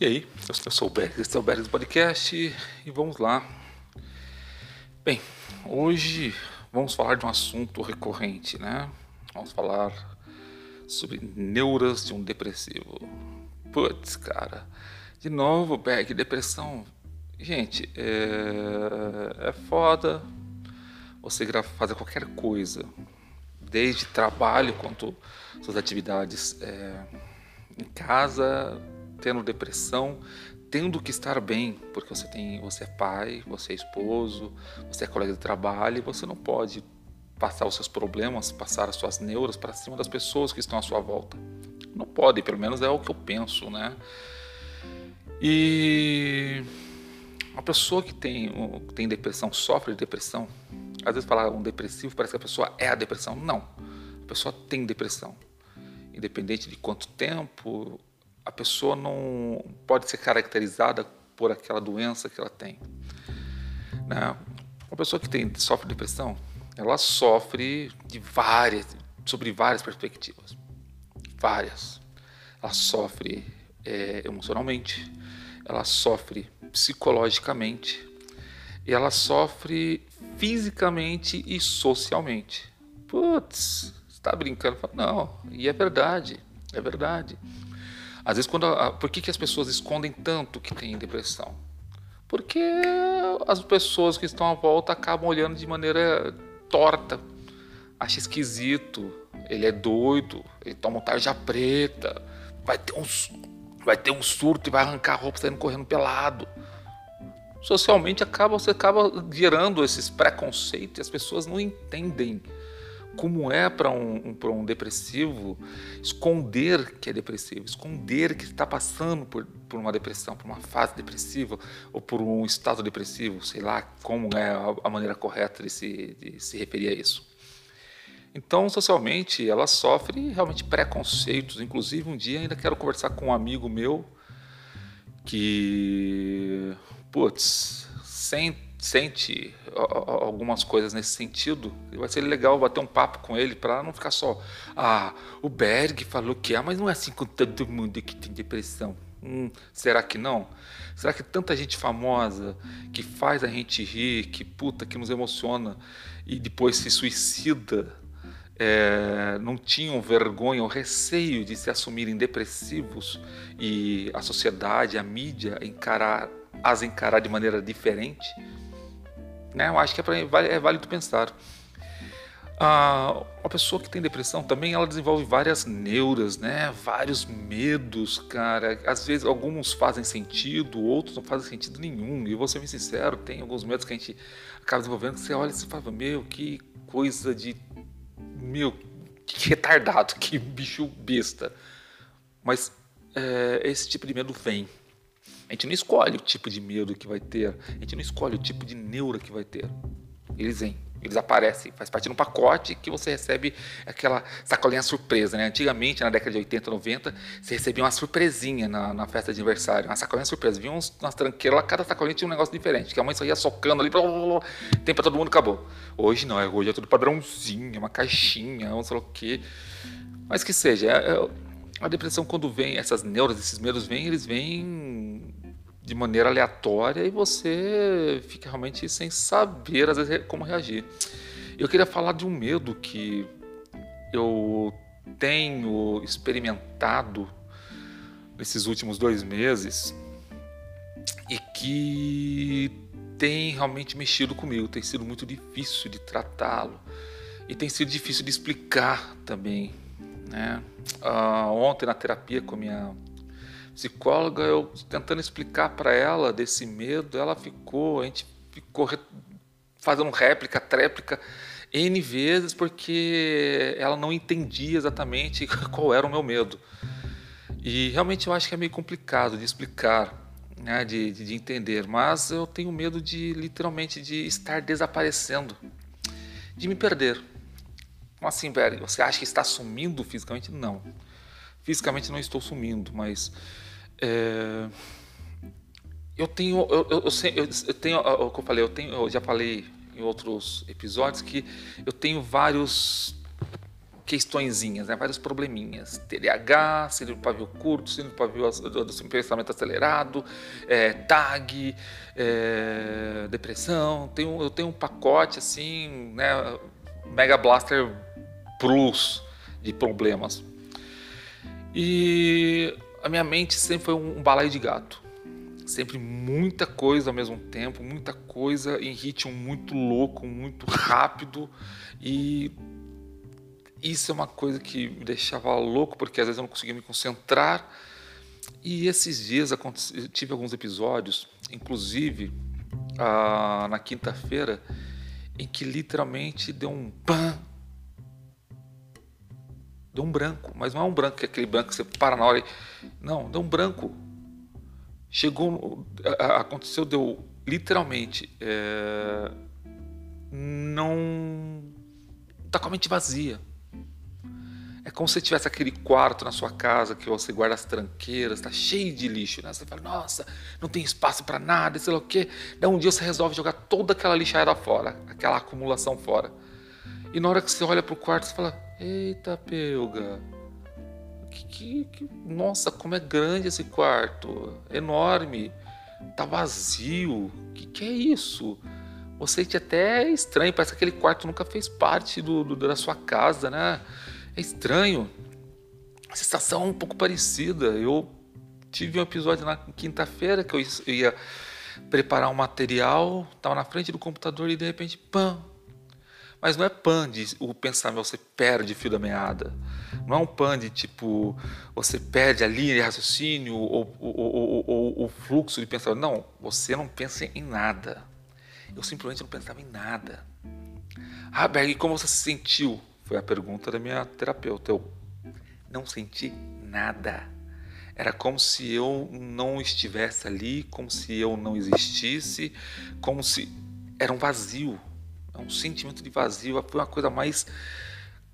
E aí, eu sou o Bergs, esse é o Bergs Podcast e vamos lá. Bem, hoje vamos falar de um assunto recorrente, né? Vamos falar sobre neuras de um depressivo. Putz, cara, de novo, Berg, depressão. Gente, é, é foda você fazer qualquer coisa, desde trabalho quanto suas atividades é, em casa tendo depressão, tendo que estar bem, porque você tem, você é pai, você é esposo, você é colega de trabalho, e você não pode passar os seus problemas, passar as suas neuras para cima das pessoas que estão à sua volta. Não pode, pelo menos é o que eu penso, né? E a pessoa que tem, tem depressão, sofre de depressão, às vezes falar um depressivo parece que a pessoa é a depressão. Não, a pessoa tem depressão. Independente de quanto tempo a pessoa não pode ser caracterizada por aquela doença que ela tem. Né? Uma pessoa que tem, sofre depressão, ela sofre de várias, sobre várias perspectivas. Várias. Ela sofre é, emocionalmente, ela sofre psicologicamente, ela sofre fisicamente e socialmente. Putz, está brincando? Não, e é verdade, é verdade. Às vezes, quando a, por que, que as pessoas escondem tanto que têm depressão? Porque as pessoas que estão à volta acabam olhando de maneira torta. Acha esquisito, ele é doido, ele toma tarja preta, vai ter um, vai ter um surto e vai arrancar a roupa saindo correndo pelado. Socialmente acaba, você acaba gerando esses preconceitos e as pessoas não entendem como é para um, um, um depressivo esconder que é depressivo, esconder que está passando por, por uma depressão, por uma fase depressiva ou por um estado depressivo, sei lá como é a, a maneira correta de se, de se referir a isso. Então, socialmente, ela sofre realmente preconceitos. Inclusive, um dia ainda quero conversar com um amigo meu que, putz, sem sente algumas coisas nesse sentido, vai ser legal bater um papo com ele para não ficar só, ah, o Berg falou que é, mas não é assim com todo mundo que tem depressão. Hum, será que não? Será que tanta gente famosa que faz a gente rir, que puta, que nos emociona e depois se suicida, é, não tinham vergonha ou receio de se assumirem depressivos e a sociedade, a mídia encarar, as encarar de maneira diferente? Né? Eu acho que é, pra, é válido pensar. Ah, a pessoa que tem depressão também ela desenvolve várias neuras, né? Vários medos, cara. Às vezes alguns fazem sentido, outros não fazem sentido nenhum. E vou ser bem sincero, tem alguns medos que a gente acaba desenvolvendo que você olha e fala, meu, que coisa de. Meu, que retardado, que bicho besta. Mas é, esse tipo de medo vem. A gente não escolhe o tipo de medo que vai ter, a gente não escolhe o tipo de neura que vai ter. Eles vêm, eles aparecem, faz parte de um pacote que você recebe aquela sacolinha surpresa, né? Antigamente, na década de 80, 90, você recebia uma surpresinha na, na festa de aniversário, uma sacolinha surpresa. Vinha uns, umas tranqueiras lá, cada sacolinha tinha um negócio diferente, que a mãe só ia socando ali, blá, blá, blá, tem pra todo mundo, acabou. Hoje não, hoje é tudo padrãozinho, uma caixinha, não sei o quê. Mas que seja, é, é, a depressão quando vem, essas neuras, esses medos vêm, eles vêm de maneira aleatória e você fica realmente sem saber às vezes como reagir. Eu queria falar de um medo que eu tenho experimentado nesses últimos dois meses e que tem realmente mexido comigo, tem sido muito difícil de tratá-lo e tem sido difícil de explicar também. Né? Uh, ontem na terapia com a minha psicóloga, eu tentando explicar para ela desse medo, ela ficou, a gente ficou fazendo réplica, tréplica, N vezes, porque ela não entendia exatamente qual era o meu medo. E realmente eu acho que é meio complicado de explicar, né, de, de, de entender, mas eu tenho medo de literalmente de estar desaparecendo, de me perder. Como assim, velho? Você acha que está sumindo fisicamente? Não. Fisicamente não estou sumindo, mas é, eu tenho, eu, eu, eu, eu tenho, o que eu falei, eu tenho, eu já falei em outros episódios que eu tenho vários questõezinhas, né? vários probleminhas. TDAH, síndrome do pavio curto, síndrome do pavio do pensamento acelerado, é, TAG, é, depressão. Tenho, eu tenho um pacote assim, né? Mega Blaster Plus de problemas. E a minha mente sempre foi um, um balaio de gato. Sempre muita coisa ao mesmo tempo, muita coisa em ritmo muito louco, muito rápido e isso é uma coisa que me deixava louco, porque às vezes eu não conseguia me concentrar. E esses dias tive alguns episódios, inclusive ah, na quinta-feira, em que literalmente deu um pan. Deu um branco, mas não é um branco que é aquele branco que você para na hora e. Não, deu um branco. Chegou. Aconteceu, deu literalmente. É, não. Tá com a mente vazia. É como se tivesse aquele quarto na sua casa que você guarda as tranqueiras, tá cheio de lixo, né? Você fala, nossa, não tem espaço para nada, sei lá o quê. Daí um dia você resolve jogar toda aquela lixeira fora, aquela acumulação fora. E na hora que você olha pro quarto, você fala, eita, pelga, que, que, que, nossa, como é grande esse quarto, enorme, tá vazio, que que é isso? Você sente até estranho, parece que aquele quarto nunca fez parte do, do da sua casa, né? É estranho. A sensação é um pouco parecida. Eu tive um episódio na quinta-feira que eu ia preparar um material, estava na frente do computador e de repente, pam. Mas não é pan de o pensamento, você perde fio da meada. Não é um pan de tipo, você perde a linha de raciocínio ou, ou o fluxo de pensamento. Não, você não pensa em nada. Eu simplesmente não pensava em nada. Ah, Berg, como você se sentiu? Foi a pergunta da minha terapeuta. Eu não senti nada. Era como se eu não estivesse ali, como se eu não existisse, como se era um vazio, um sentimento de vazio. Foi uma coisa mais,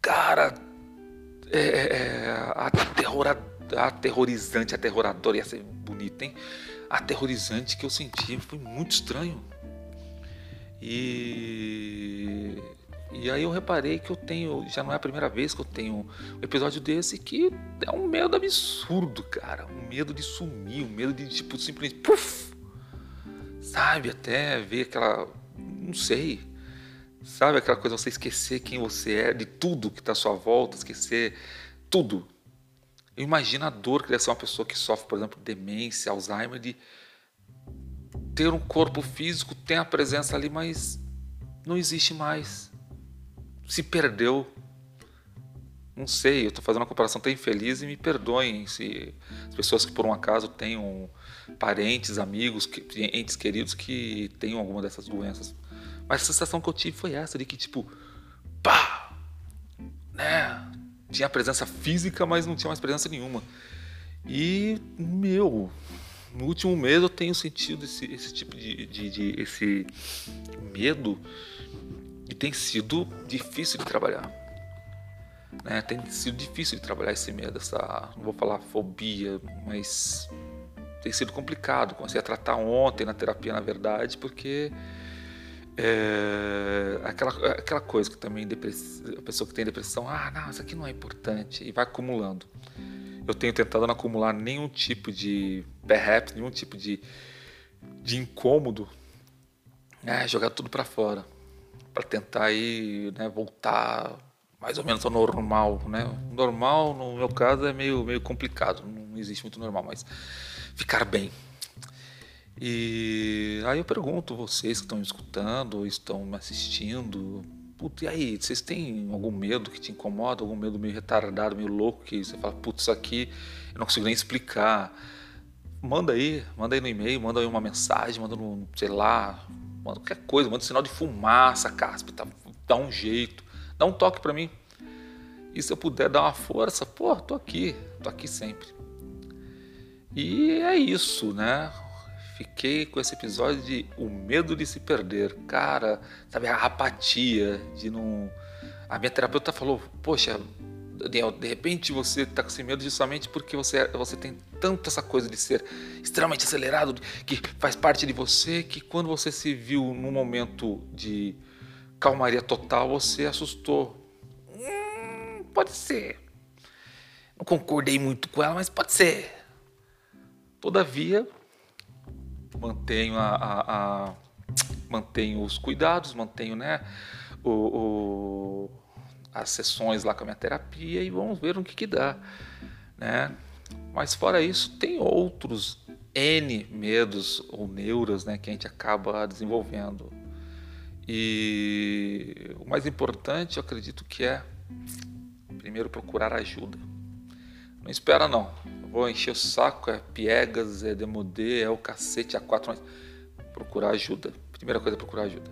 cara, é, é, é aterrora, aterrorizante, aterroradora, ia ser bonito, hein? Aterrorizante que eu senti, foi muito estranho. E e aí eu reparei que eu tenho, já não é a primeira vez que eu tenho um episódio desse que é um medo absurdo, cara. Um medo de sumir, um medo de, tipo, simplesmente, puf! Sabe, até ver aquela, não sei, sabe aquela coisa, você esquecer quem você é, de tudo que está à sua volta, esquecer tudo. Imagina a dor que deve ser uma pessoa que sofre, por exemplo, demência, Alzheimer, de ter um corpo físico, tem a presença ali, mas não existe mais se perdeu. Não sei, eu estou fazendo uma comparação tão infeliz e me perdoem se as pessoas que por um acaso tenham parentes, amigos, entes queridos que tenham alguma dessas doenças. Mas a sensação que eu tive foi essa, de que tipo, pá, né? Tinha presença física, mas não tinha mais presença nenhuma. E, meu, no último mês eu tenho sentido esse, esse tipo de, de, de esse medo e tem sido difícil de trabalhar. Né? Tem sido difícil de trabalhar esse medo, essa, não vou falar fobia, mas tem sido complicado. Comecei a tratar ontem na terapia, na verdade, porque é, aquela, aquela coisa que também a pessoa que tem depressão, ah, não, isso aqui não é importante, e vai acumulando. Eu tenho tentado não acumular nenhum tipo de perhaps, nenhum tipo de, de incômodo, né, jogar tudo para fora para tentar aí, né, voltar mais ou menos ao normal, né? Normal, no meu caso, é meio, meio complicado, não existe muito normal, mas ficar bem. E aí eu pergunto vocês que estão me escutando, estão me assistindo, putz, e aí, vocês têm algum medo que te incomoda, algum medo meio retardado, meio louco, que você fala, putz, isso aqui eu não consigo nem explicar. Manda aí, manda aí no e-mail, manda aí uma mensagem, manda no, sei lá, manda qualquer coisa, manda um sinal de fumaça, caspa, tá, dá um jeito, dá um toque para mim. E se eu puder dar uma força, pô, tô aqui, tô aqui sempre. E é isso, né? Fiquei com esse episódio de o medo de se perder. Cara, sabe, a apatia de não. A minha terapeuta falou: Poxa, Daniel, de repente você está com esse medo justamente porque você, você tem tanto essa coisa de ser extremamente acelerado, que faz parte de você, que quando você se viu num momento de calmaria total, você assustou. Hum, pode ser. Não concordei muito com ela, mas pode ser. Todavia, mantenho a, a, a mantenho os cuidados, mantenho né, o, o, as sessões lá com a minha terapia e vamos ver no que, que dá. Né? Mas fora isso, tem outros N medos ou neuras né, que a gente acaba desenvolvendo. E o mais importante, eu acredito que é primeiro procurar ajuda. Não espera não. Vou encher o saco, é piegas, é demodê, é o cacete, a quatro, procurar ajuda. Primeira coisa é procurar ajuda.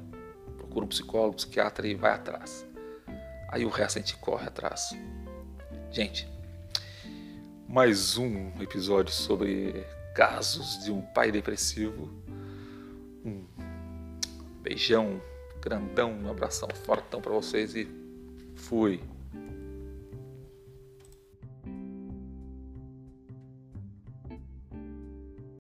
Procura um psicólogo, um psiquiatra e vai atrás. Aí o resto a gente corre atrás. Gente, mais um episódio sobre casos de um pai depressivo. Um beijão grandão, um abração fortão para vocês e fui.